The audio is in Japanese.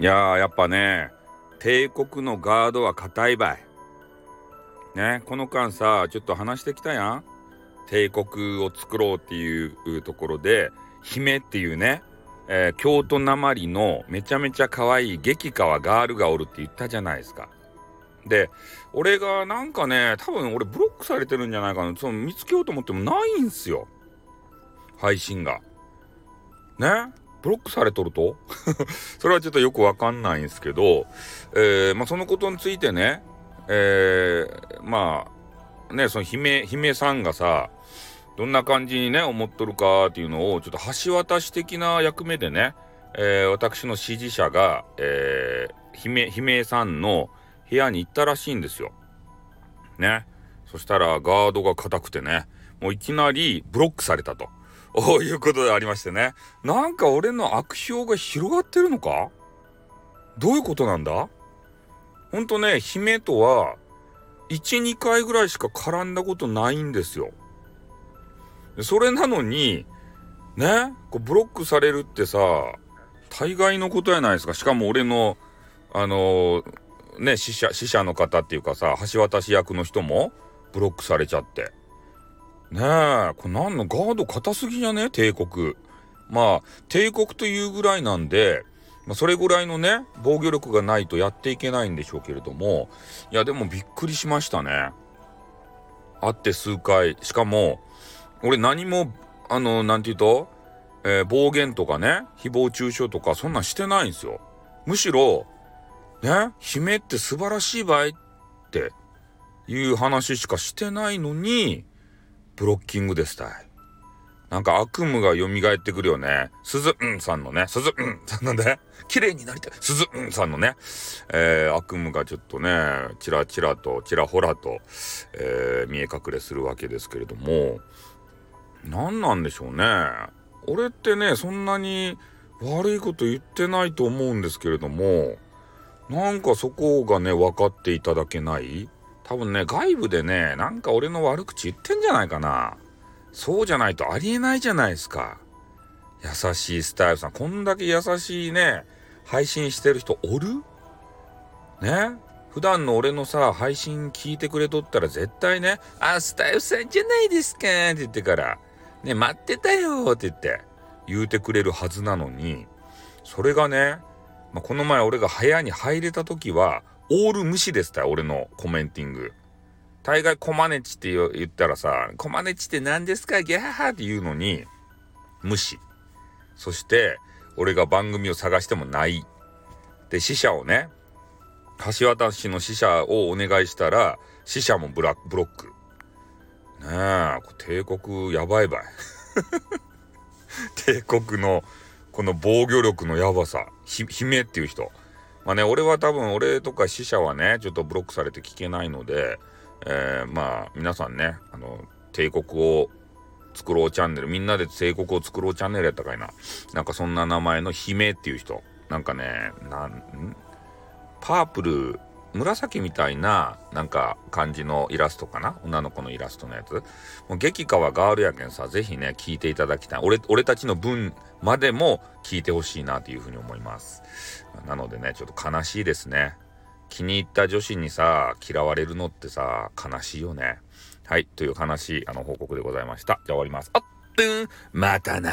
いやーやっぱね帝国のガードは硬いばい。ねこの間さちょっと話してきたやん。帝国を作ろうっていうところで姫っていうね、えー、京都なまりのめちゃめちゃ可愛い激川ガールがおるって言ったじゃないですか。で俺がなんかね多分俺ブロックされてるんじゃないかな。その見つけようと思ってもないんすよ。配信が。ね？ブロックされとると？それはちょっとよくわかんないんですけど、えー、まあ、そのことについてね、えー、まあねその姫姫さんがさどんな感じにね思っとるかっていうのをちょっと橋渡し的な役目でね、えー、私の支持者が、えー、姫姫さんの部屋に行ったらしいんですよ。ね。そしたらガードが硬くてね、もういきなりブロックされたと。ういうことでありましてね。なんか俺の悪評が広がってるのか？どういうことなんだ？ほんとね、姫とは、1、2回ぐらいしか絡んだことないんですよ。それなのに、ね、こうブロックされるってさ、大概のことやないですか。しかも俺の、あのー、ね、死者、死者の方っていうかさ、橋渡し役の人もブロックされちゃって。ねえ、これ何のガード硬すぎじゃね？帝国。まあ、帝国というぐらいなんで、まあ、それぐらいのね、防御力がないとやっていけないんでしょうけれども、いや、でもびっくりしましたね。会って数回。しかも、俺何も、あの、なんて言うと、えー、暴言とかね、誹謗中傷とか、そんなんしてないんですよ。むしろ、ね、姫って素晴らしい場合っていう話しかしてないのに、ブロッキングですたい。なんか悪夢が蘇ってくるよね。鈴んさんのね、鈴んさんのね、綺麗になりたい。鈴んさんのね、えー、悪夢がちょっとね、ちらちらと、ちらほらと、えー、見え隠れするわけですけれども、何なんでしょうね。俺ってね、そんなに悪いこと言ってないと思うんですけれども、なんかそこがね、分かっていただけない多分ね、外部でね、なんか俺の悪口言ってんじゃないかな。そうじゃないとありえないじゃないですか。優しいスタイルさん。こんだけ優しいね、配信してる人おる？ね？普段の俺のさ、配信聞いてくれとったら絶対ね、あ、スタイルさんじゃないですかって言ってから、ね、待ってたよって言って、言うてくれるはずなのに、それがね、まあ、この前俺が部屋に入れた時は、オール無視ですたよ俺のコメンティング。大概コマネチって言ったらさ、コマネチって何ですかギャーハーって言うのに、無視。そして、俺が番組を探してもない。で、死者をね、橋渡しの死者をお願いしたら、死者もブラブロック。ねえ、帝国やばいばい。帝国のこの防御力のやばさ。ひ、姫っていう人。まあね、俺は多分、俺とか死者はね、ちょっとブロックされて聞けないので、えー、まあ、皆さんね、あの、帝国を作ろうチャンネル、みんなで帝国を作ろうチャンネルやったかいな。なんかそんな名前の姫っていう人。なんかね、なん、パープル、紫みたいな、なんか感じのイラストかな？女の子のイラストのやつ。もう激川ガールやけんさ、ぜひね、聞いていただきたい。俺、俺たちの分までも聞いてほしいなというふうに思います。なのでね、ちょっと悲しいですね。気に入った女子にさ、嫌われるのってさ、悲しいよね。はい、という悲しいあの報告でございました。じゃあ終わります。あっ、またな